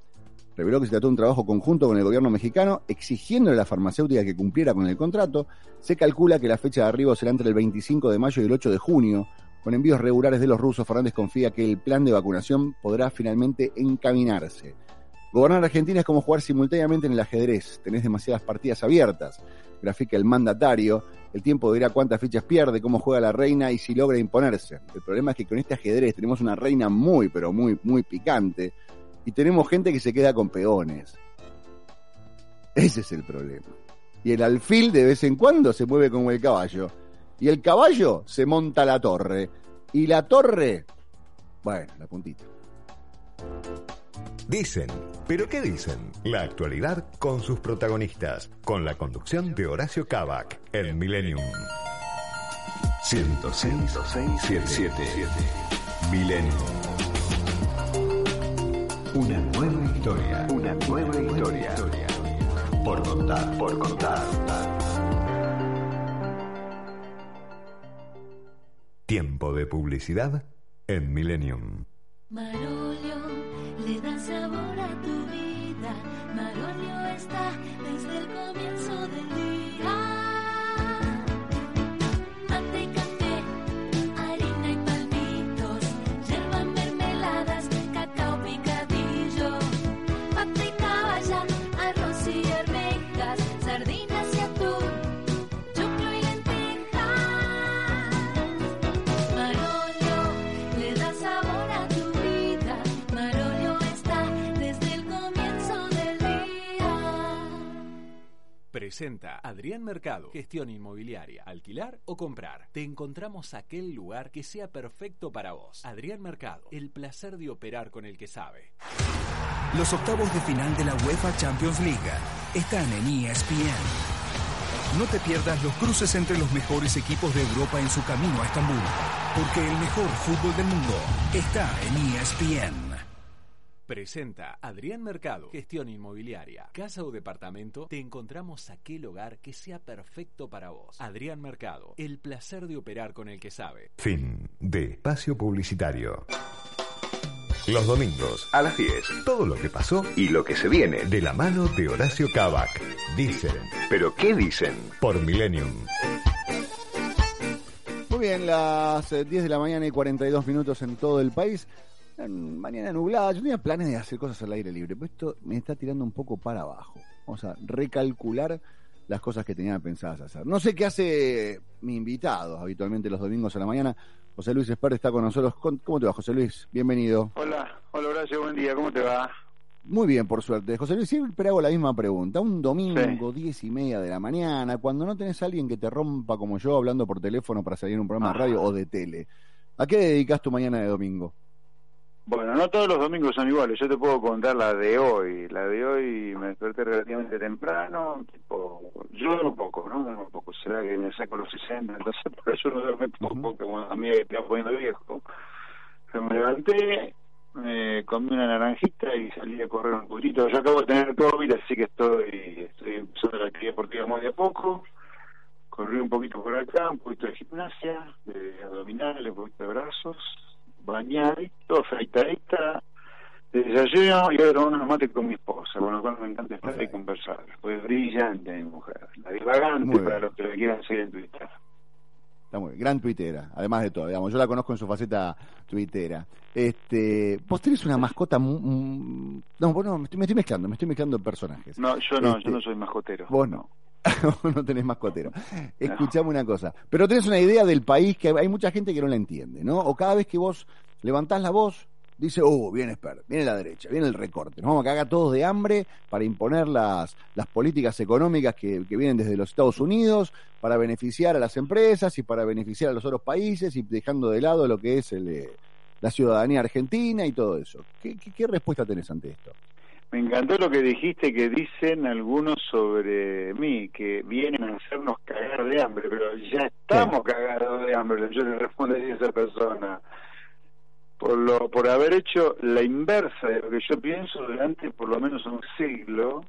Reveló que se trató de un trabajo conjunto con el gobierno mexicano, exigiéndole a la farmacéutica que cumpliera con el contrato. Se calcula que la fecha de arribo será entre el 25 de mayo y el 8 de junio. Con envíos regulares de los rusos, Fernández confía que el plan de vacunación podrá finalmente encaminarse. Gobernar Argentina es como jugar simultáneamente en el ajedrez. Tenés demasiadas partidas abiertas. Grafica el mandatario. El tiempo dirá cuántas fichas pierde, cómo juega la reina y si logra imponerse. El problema es que con este ajedrez tenemos una reina muy, pero muy, muy picante. Y tenemos gente que se queda con peones. Ese es el problema. Y el alfil de vez en cuando se mueve como el caballo. Y el caballo se monta a la torre. Y la torre, bueno, la puntita. Dicen, pero ¿qué dicen? La actualidad con sus protagonistas, con la conducción de Horacio Cavac en Millennium. 106 77 Millennium. Una nueva historia. Una nueva historia. Por contar, por contar. Tiempo de publicidad en Millennium. Marolio le da sabor a tu vida. Marolio está desde el comienzo Presenta Adrián Mercado, gestión inmobiliaria, alquilar o comprar. Te encontramos aquel lugar que sea perfecto para vos. Adrián Mercado, el placer de operar con el que sabe. Los octavos de final de la UEFA Champions League están en ESPN. No te pierdas los cruces entre los mejores equipos de Europa en su camino a Estambul, porque el mejor fútbol del mundo está en ESPN. Presenta Adrián Mercado, gestión inmobiliaria, casa o departamento. Te encontramos aquel hogar que sea perfecto para vos. Adrián Mercado, el placer de operar con el que sabe. Fin de espacio publicitario. Los domingos a las 10. Todo lo que pasó Y lo que se viene. de la mano de Horacio Cavac. Dicen, ¿Pero qué dicen? por Millennium. Muy bien, las eh, 10 de la mañana y 42 minutos en todo el país. Mañana nublada. Yo tenía planes de hacer cosas al aire libre, pero esto me está tirando un poco para abajo. Vamos a recalcular las cosas que tenía pensadas hacer. No sé qué hace mi invitado habitualmente los domingos a la mañana. José Luis Esper está con nosotros. ¿Cómo te va, José Luis? Bienvenido. Hola, hola Horacio, buen día, ¿cómo te va? Muy bien, por suerte. José Luis, siempre hago la misma pregunta. Un domingo, diez y media de la mañana, cuando no tenés a alguien que te rompa como yo hablando por teléfono para salir en un programa de radio o de tele, ¿a qué dedicas tu mañana de domingo? Bueno, no todos los domingos son iguales. Yo te puedo contar la de hoy. La de hoy me desperté relativamente temprano. Tipo, yo duermo poco, ¿no? Duermo poco. Será que me saco los 60, entonces por eso no duermo poco. Porque bueno, a mí me está poniendo viejo. Pero me levanté, me comí una naranjita y salí a correr un poquito. Yo acabo de tener COVID, así que estoy, estoy empezando la actividad deportiva muy de a poco. Corrí un poquito por acá, un poquito de gimnasia, de abdominales, un poquito de brazos, bañadito, afeitadita, de desayuno y ahora tomo unos mates con mi esposa, con lo cual me encanta estar y conversar. Pues brillante mi mujer, la divagante para los que la quieran seguir en Twitter. Está muy bien. Gran tuitera, además de todo, digamos. Yo la conozco en su faceta tuitera. Este, vos tenés una mascota no, vos no, me estoy, me estoy mezclando, me estoy mezclando personajes. No, yo no, Este, yo no soy mascotero. Vos no. No tenés mascotero. Escuchame una cosa. Pero tenés una idea del país que hay mucha gente que no la entiende, ¿no? O cada vez que vos levantás la voz, dice, oh, viene viene la derecha, viene el recorte. Nos vamos a cagar todos de hambre para imponer las, las políticas económicas que, que vienen desde los Estados Unidos para beneficiar a las empresas y para beneficiar a los otros países y dejando de lado lo que es el, eh, la ciudadanía argentina y todo eso. ¿Qué, qué, qué respuesta tenés ante esto? Me encantó lo que dijiste que dicen algunos sobre mí, que vienen a hacernos cagar de hambre, pero ya estamos cagados de hambre. Yo le respondería a esa persona por lo por haber hecho la inversa de lo que yo pienso durante por lo menos un siglo,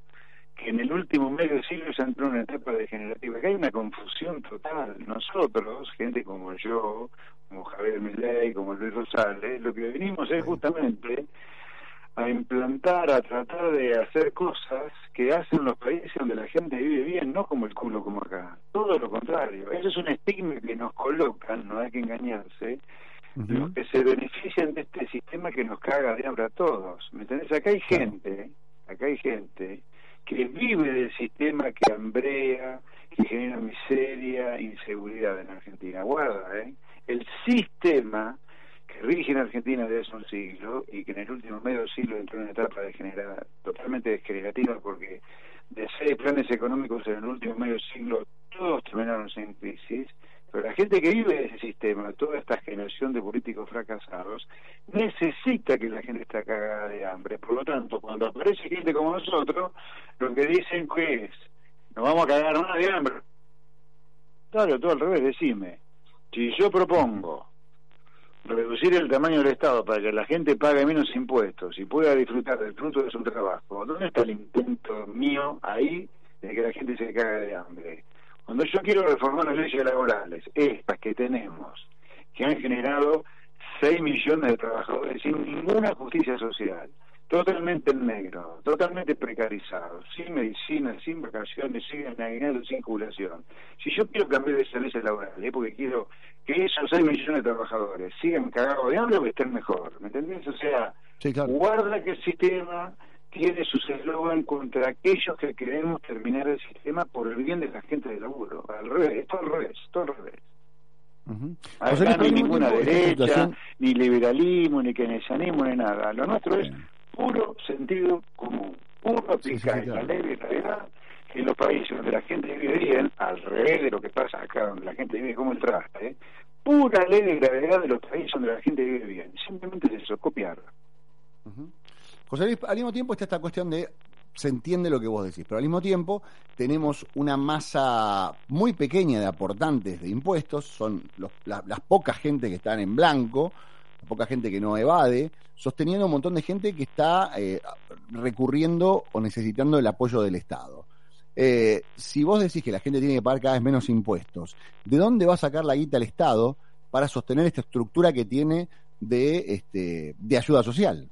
que en el último medio siglo ya entró en una etapa degenerativa. Acá hay una confusión total. Nosotros, gente como yo, como Javier Milei, como Luis Rosales, lo que venimos es justamente a implantar, a tratar de hacer cosas que hacen los países donde la gente vive bien, no como el culo como acá. Todo lo contrario. Eso es un estigma que nos colocan, no hay que engañarse, los que se benefician de este sistema que nos caga de hambre a todos. ¿Me entendés? Acá hay gente, acá hay gente que vive del sistema que hambrea, que genera miseria, inseguridad en Argentina. Guarda, ¿eh? El sistema que rige en Argentina desde hace un siglo y que en el último medio siglo entró en una etapa degenerada, totalmente degenerativa porque de seis planes económicos en el último medio siglo todos terminaron en crisis, pero la gente que vive de ese sistema, toda esta generación de políticos fracasados, necesita que la gente esté cagada de hambre. Por lo tanto, cuando aparece gente como nosotros, lo que dicen que es, nos vamos a cagar más de hambre. Claro, todo al revés, decime. Si yo propongo reducir el tamaño del Estado para que la gente pague menos impuestos y pueda disfrutar del fruto de su trabajo, ¿dónde está el intento mío ahí de que la gente se cague de hambre? Cuando yo quiero reformar las leyes laborales, estas que tenemos, que han generado 6 millones de trabajadores sin ninguna justicia social, totalmente en negro, totalmente precarizados, sin medicina, sin vacaciones, sin aguinaldo, sin jubilación. Si yo quiero cambiar esas leyes laborales, porque quiero que esos 6 millones de trabajadores sigan cagados de hambre o que estén mejor, ¿me entendés? O sea, guarda que el sistema tiene sus eslogan contra aquellos que queremos terminar el sistema por el bien de la gente del laburo. Al revés, todo al revés, todo al revés. Acá Luis, no hay ninguna derecha, ni liberalismo, ni keynesianismo, ni nada. Lo nuestro es puro sentido común, puro aplicar la ley de gravedad en los países donde la gente vive bien, al revés de lo que pasa acá, donde la gente vive como el traste, ¿eh? pura ley de gravedad de los países donde la gente vive bien. Simplemente es eso, copiar. José Luis, al mismo tiempo está esta cuestión de se entiende lo que vos decís, pero al mismo tiempo tenemos una masa muy pequeña de aportantes de impuestos, son los- la- las pocas gente que están en blanco, la poca gente que no evade, sosteniendo un montón de gente que está eh, recurriendo o necesitando el apoyo del Estado. Eh, si vos decís que la gente tiene que pagar cada vez menos impuestos, ¿de dónde va a sacar la guita el Estado para sostener esta estructura que tiene de, este, de ayuda social?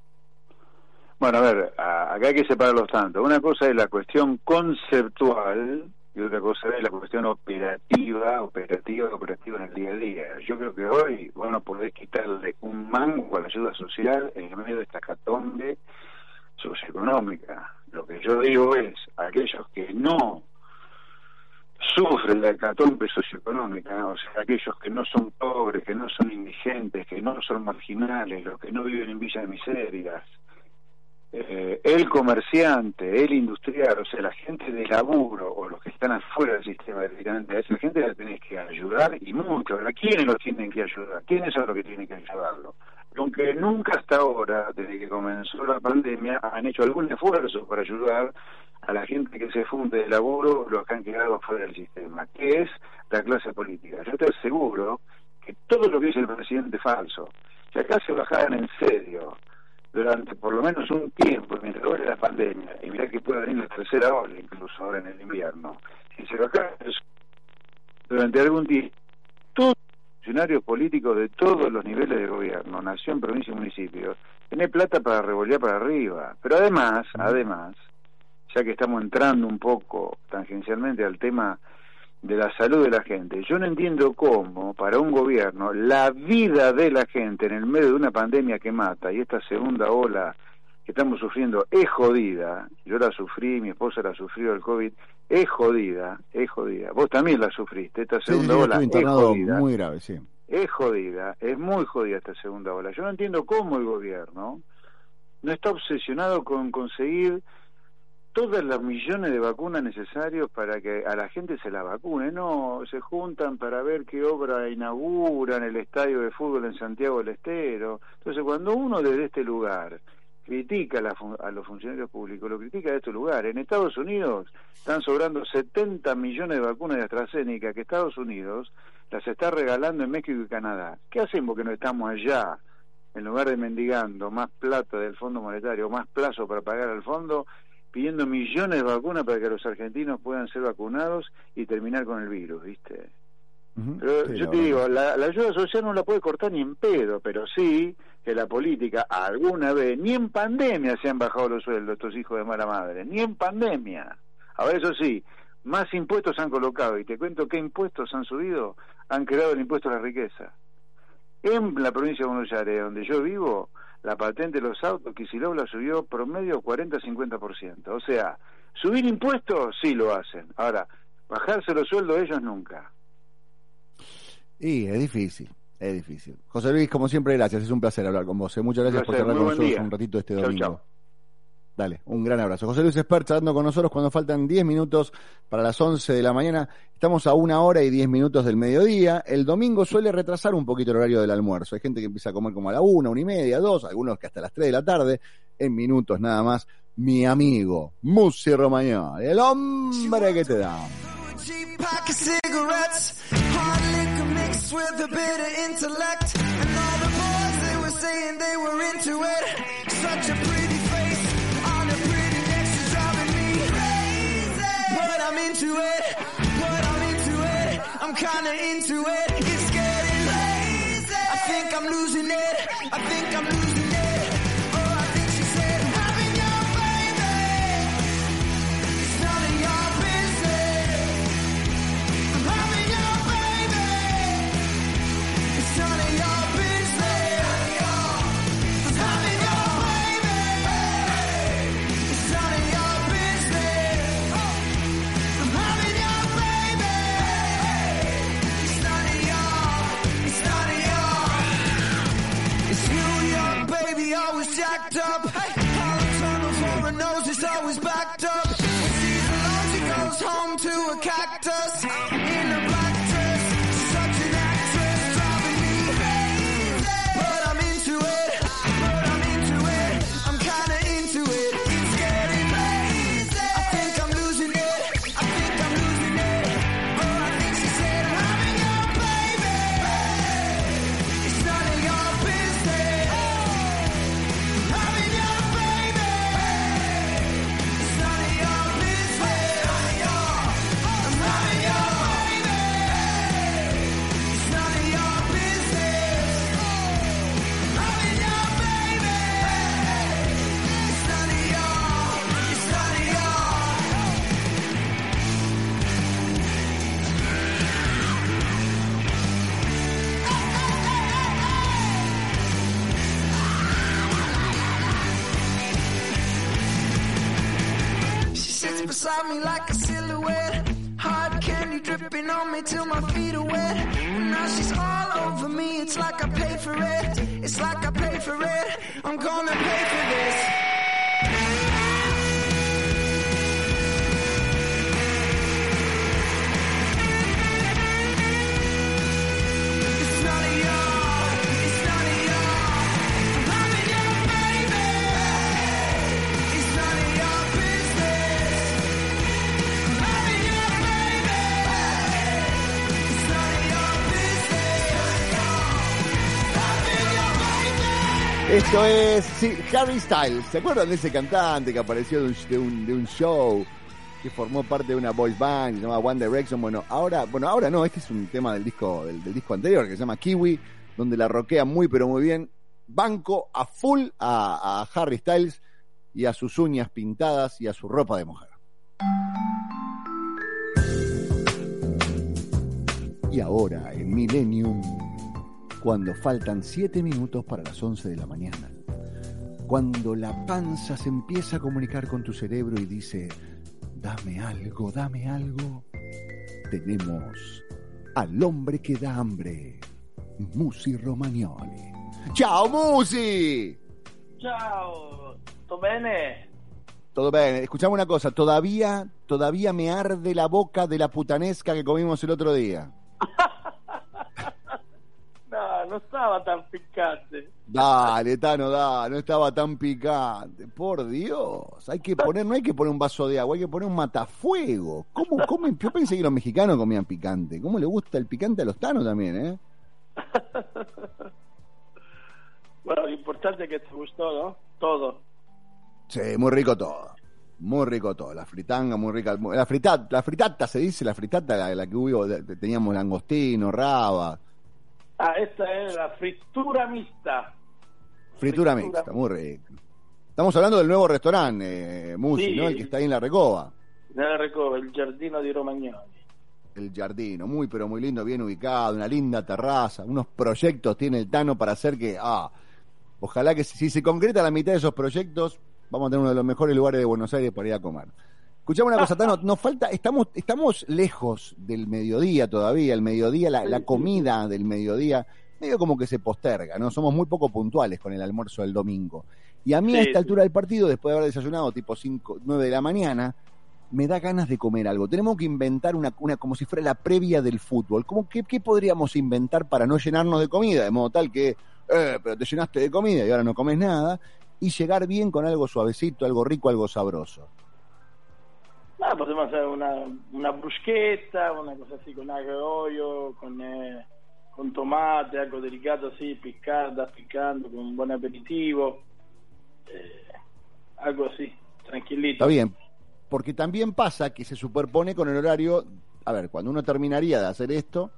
Bueno, a ver, acá hay que separarlos tanto. Una cosa es la cuestión conceptual y otra cosa es la cuestión operativa, operativa, operativa en el día a día. Yo creo que hoy, bueno, podés quitarle un mango a la ayuda social en medio de esta catombe socioeconómica. Lo que yo digo es, aquellos que no sufren la hecatombe socioeconómica, o sea, aquellos que no son pobres, que no son indigentes, que no son marginales, los que no viven en villas miserias, eh, el comerciante, el industrial, o sea, la gente de laburo o los que están afuera del sistema directamente, a esa gente la tenés que ayudar y mucho. ¿A quiénes los tienen que ayudar? ¿Quiénes son los que tienen que ayudarlo? aunque nunca hasta ahora, desde que comenzó la pandemia, han hecho algún esfuerzo para ayudar a la gente que se funde de laburo, los que han quedado fuera del sistema, que es la clase política. Yo te aseguro que todo lo que dice el presidente es falso. Si acá se bajaran en serio durante por lo menos un tiempo, mientras dure la pandemia, y mirá que puede venir la tercera ola, incluso ahora en el invierno, si se bajaran durante algún tiempo, todos los funcionarios políticos de todos los niveles de gobierno, nación, provincia y municipio, tener plata para revolver para arriba. Pero además, además, ya que estamos entrando un poco tangencialmente al tema de la salud de la gente, yo no entiendo cómo para un gobierno la vida de la gente en el medio de una pandemia que mata y esta segunda ola que estamos sufriendo es jodida, yo la sufrí, mi esposa la sufrió el COVID, es jodida, es jodida. Vos también la sufriste, esta segunda sí, ola es jodida muy grave, sí. es jodida, es muy jodida esta segunda ola. Yo no entiendo cómo el gobierno no está obsesionado con conseguir todas las millones de vacunas necesarios para que a la gente se la vacune. No, se juntan para ver qué obra inauguran el estadio de fútbol en Santiago del Estero. Entonces, cuando uno desde este lugar critica a, la a los funcionarios públicos, lo critica de este lugar. En Estados Unidos están sobrando 70 millones de vacunas de AstraZeneca que Estados Unidos las está regalando en México y Canadá. ¿Qué hacemos que no estamos allá? En lugar de mendigando más plata del Fondo Monetario, más plazo para pagar al fondo, pidiendo millones de vacunas para que los argentinos puedan ser vacunados y terminar con el virus, ¿viste? Pero Sí, yo te digo, la, la ayuda social no la puede cortar ni en pedo, pero sí que la política alguna vez, ni en pandemia se han bajado los sueldos estos hijos de mala madre, ni en pandemia. Ahora eso sí, más impuestos han colocado, y te cuento qué impuestos han subido, han creado el impuesto a la riqueza. En la provincia de Buenos Aires, donde yo vivo, la patente de los autos, Kicillof la subió promedio 40-50%. O sea, subir impuestos sí lo hacen. Ahora, bajarse los sueldos ellos nunca. Y es difícil, es difícil. José Luis, como siempre, gracias. Es un placer hablar con vos. eh. Muchas gracias por placer, muy con nosotros día. un ratito este Chau, domingo. chau. Dale, un gran abrazo. José Luis Espert charlando con nosotros cuando faltan 10 minutos para las 11 de la mañana. Estamos a una hora y 10 minutos del mediodía. El domingo suele retrasar un poquito el horario del almuerzo. Hay gente que empieza a comer como a la una, una y media, dos, algunos que hasta las 3 de la tarde, en minutos nada más. Mi amigo, Musi Romagnoli, el hombre que te da. Into it, but I'm into it. I'm kinda into it. It's getting lazy. I think I'm losing it. I think I'm losing on me Esto es sí, Harry Styles. ¿Se acuerdan de ese cantante que apareció de un, de un, show? Que formó parte de una boys band, se llama One Direction. Bueno, ahora, bueno, ahora no, este es un tema del disco, del, del disco anterior que se llama Kiwi, donde la roquea muy pero muy bien. Banco a full a, a Harry Styles y a sus uñas pintadas y a su ropa de mujer. Y ahora, en Millennium, cuando faltan 7 minutos para las 11 de la mañana, cuando la panza se empieza a comunicar con tu cerebro y dice, dame algo, dame algo, tenemos al hombre que da hambre, Musi Romagnoli. ¡Ciao, Musi! Ciao, tutto bene? Todo bien, escuchame una cosa, todavía, todavía me arde la boca de la putanesca que comimos el otro día. No, non stava tan piccante. Dale, Tano, da, no estaba tan picante. Por Dios, hay que poner, no hay que poner un vaso de agua, hay que poner un matafuego. ¿Cómo comen? Yo pensé que los mexicanos comían picante. ¿Cómo le gusta el picante a los tanos también, eh? Bueno, lo importante es que te gustó, ¿no? Todo. Sí, muy rico todo. Muy rico todo. La fritanga, muy rica. La fritata, la fritata se dice, la fritata, la, la que hubo, teníamos langostino, raba, Ah, esta es la frittura mista. fritura Fritura. mixta, muy rico. Estamos hablando del nuevo restaurante, eh, Musi, Sí. ¿no? El que está ahí en la Recoba. Nella Recova, il giardino di Romagnoli. El Jardino, muy pero muy lindo, bien ubicado, una linda terraza, unos proyectos tiene el Tano para hacer que, ah, ojalá que si, si se concreta la mitad de esos proyectos, vamos a tener uno de los mejores lugares de Buenos Aires para ir a comer. Escuchame una cosa, Tano, nos falta, estamos, estamos lejos del mediodía todavía, el mediodía, la, la comida del mediodía, medio como que se posterga, ¿no? Somos muy poco puntuales con el almuerzo del domingo. Y a mí a esta sí. altura del partido, después de haber desayunado tipo 5, 9 de la mañana, me da ganas de comer algo. Tenemos que inventar una, una como si fuera la previa del fútbol. ¿Cómo, qué, qué podríamos inventar para no llenarnos de comida? De modo tal que, eh, pero te llenaste de comida y ahora no comes nada. Y llegar bien con algo suavecito, algo rico, algo sabroso. Ah, potremmo fare una, una bruschetta, una cosa así con aglio con, eh, con tomate, algo delicato así, piccata, piccando, con un buon aperitivo. Eh, algo así, tranquilito. Está bien. Porque también pasa que se superpone con el horario. A ver, cuando uno terminaría de hacer esto,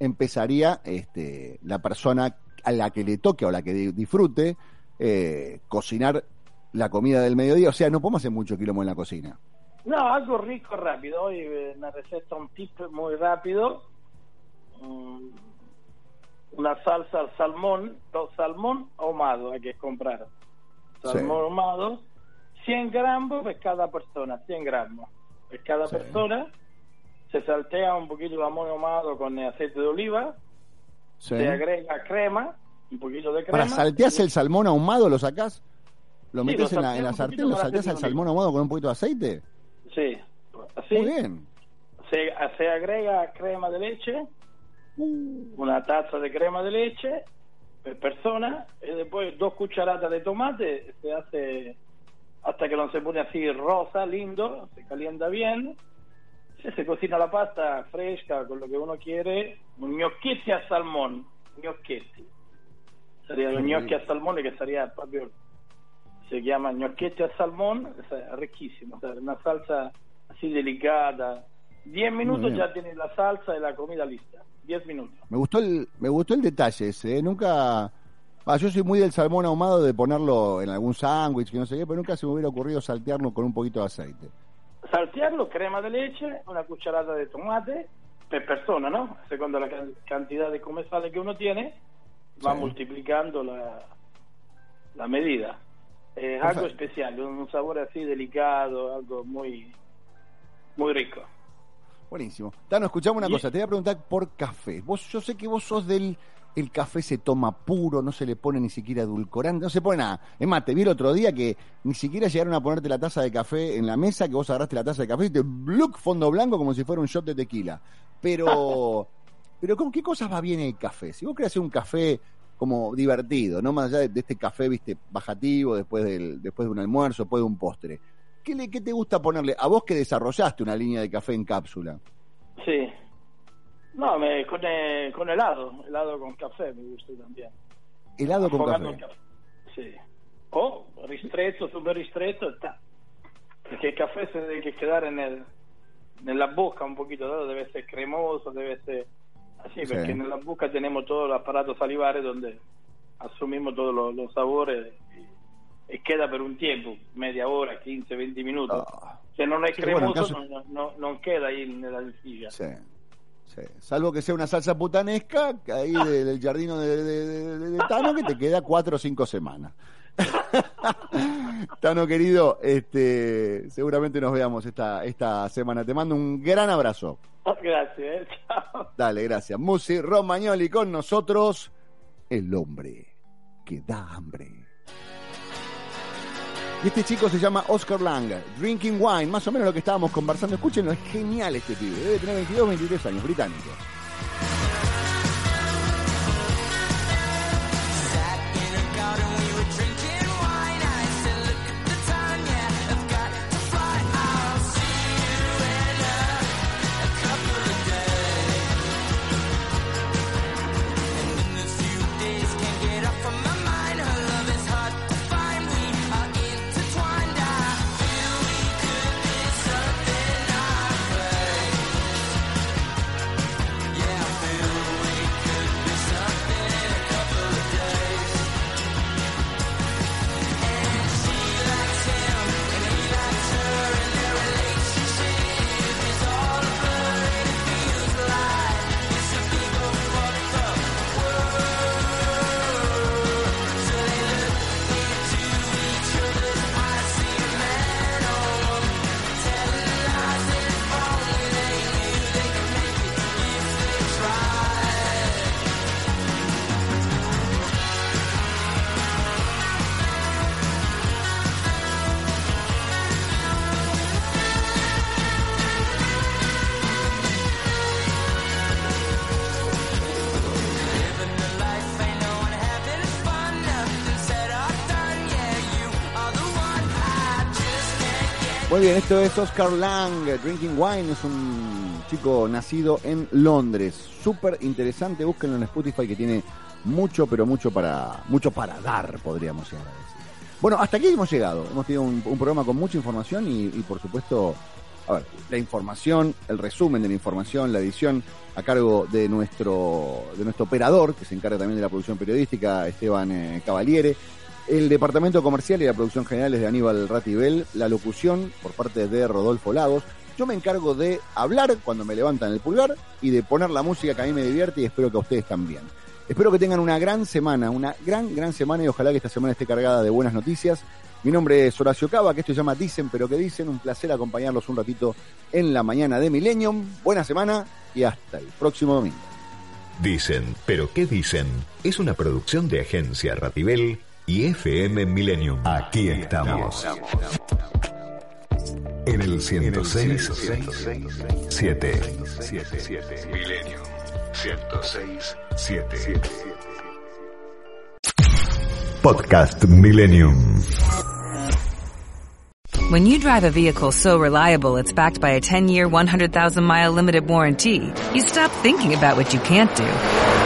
empezaría este, la persona a la que le toque o la que di- disfrute eh, cocinar la comida del mediodía. O sea, no podemos hacer mucho quilombo en la cocina. No, algo rico rapido. Hoy eh, una receta, un tip muy rápido. Mm, una salsa al salmón, no, salmón ahumado hay que comprar. Salmón ahumado, 100 gramos por cada persona, 100 gramos. Por cada Sí. persona se saltea un poquito de jamón ahumado con aceite de oliva, Sí. se agrega crema, un poquito de crema. Para salteás el salmón ahumado, ¿lo sacás? ¿Lo Sí, metes en la, en la salteas sartén? ¿Lo con salteás al salmón ahumado con un poquito de aceite? Sí, así. Muy bien. se, se agrega crema de leche, una taza de crema de leche per persona. Y después dos cucharadas de tomate, se hace hasta que no se pone así rosa, lindo, se calienta bien, se, cocina la pasta fresca con lo que uno quiere, un gnocchetti a salmón, gnocchetti. Sería los gnocchi a salmone che sarebbe proprio si chiama gnocchetti a salmón, es riquísimo, o sea, una salsa así delicada. 10 minutos ya tienes la salsa y la comida lista. 10 minutos. Me gustó el, me gustó el detalle ese, ¿eh? Nunca... Ah, yo soy muy del salmón ahumado de ponerlo en algún sándwich, que no sé qué, pero nunca se me hubiera ocurrido saltearlo con un poquito de aceite. Saltearlo, crema de leche, una cucharada de tomate per persona, ¿no? Secondo la can- cantidad de comensales que uno tiene, va Sí. multiplicando la, la medida. Es algo Perfecto. especial, un sabor así delicado, algo muy, muy rico. Buenísimo. Tano, escuchame una Y- cosa, te voy a preguntar por café. Vos, yo sé que vos sos del el café se toma puro, no se le pone ni siquiera edulcorante, no se pone nada. Es más, te vi el otro día que ni siquiera llegaron a ponerte la taza de café en la mesa, que vos agarraste la taza de café y te bluc fondo blanco como si fuera un shot de tequila. Pero, pero ¿con qué cosas va bien el café? Si vos querés hacer un café como divertido, no más allá de, de este café, viste, bajativo después del, después de un almuerzo, después de un postre. ¿Qué, le, ¿Qué te gusta ponerle? A vos que desarrollaste una línea de café en cápsula. Sí. No, me, con, eh, con helado, helado con café me gusta también. Helado con café. el café. sì. O ristretto, super ristretto e ta. Perché il caffè si deve quedare nel, nella bocca un poquito, ¿no? debe ser cremoso, debe ser Sí. porque en la boca tenemos todo el aparato salivares donde asumimos todos los, los sabores y, y queda por un tiempo, media hora, 15, 20 minutos. Si no es Sí, bueno, en cremoso, caso- no, no, queda ahí en la silla. Sí. Sí. Salvo que sea una salsa putanesca, que ahí de- del jardino de, de- de- de- de Tano, que te queda cuatro o cinco semanas. Tano querido, este, seguramente nos veamos esta, esta semana. Te mando un gran abrazo. Gracias, eh. chao. Dale, gracias. Musi Romagnoli con nosotros, el hombre que da hambre. Y este chico se llama Oscar Lang, Drinking Wine, más o menos lo que estábamos conversando. Escúchenlo, es genial este pibe. Debe tener 22, 23 años, británico. Muy bien, esto es Oscar Lang, Drinking Wine, es un chico nacido en Londres, súper interesante, búsquenlo en Spotify que tiene mucho, pero mucho para, mucho para dar, podríamos decir. Bueno, hasta aquí hemos llegado, hemos tenido un, un programa con mucha información y, y, por supuesto, la información, el resumen de la información, la edición a cargo de nuestro, de nuestro operador, que se encarga también de la producción periodística, Esteban eh, Cavaliere. El departamento comercial y la producción general es de Aníbal Ratibel, la locución por parte de Rodolfo Lagos. Yo me encargo de hablar cuando me levantan el pulgar y de poner la música que a mí me divierte y espero que a ustedes también. Espero que tengan una gran semana, una gran, gran semana y ojalá que esta semana esté cargada de buenas noticias. Mi nombre es Horacio Cava, que esto se llama Dicen pero que dicen. Un placer acompañarlos un ratito en la mañana de Millennium. Buena semana y hasta el próximo domingo. Dicen, pero ¿qué dicen? Es una producción de Agencia Ratibel y FM Millennium. Aquí estamos. En el 106 7 Millennium 106 7 Podcast Millennium. When you drive a vehicle so reliable it's backed by a 10-year, 100,000-mile limited warranty, you stop thinking about what you can't do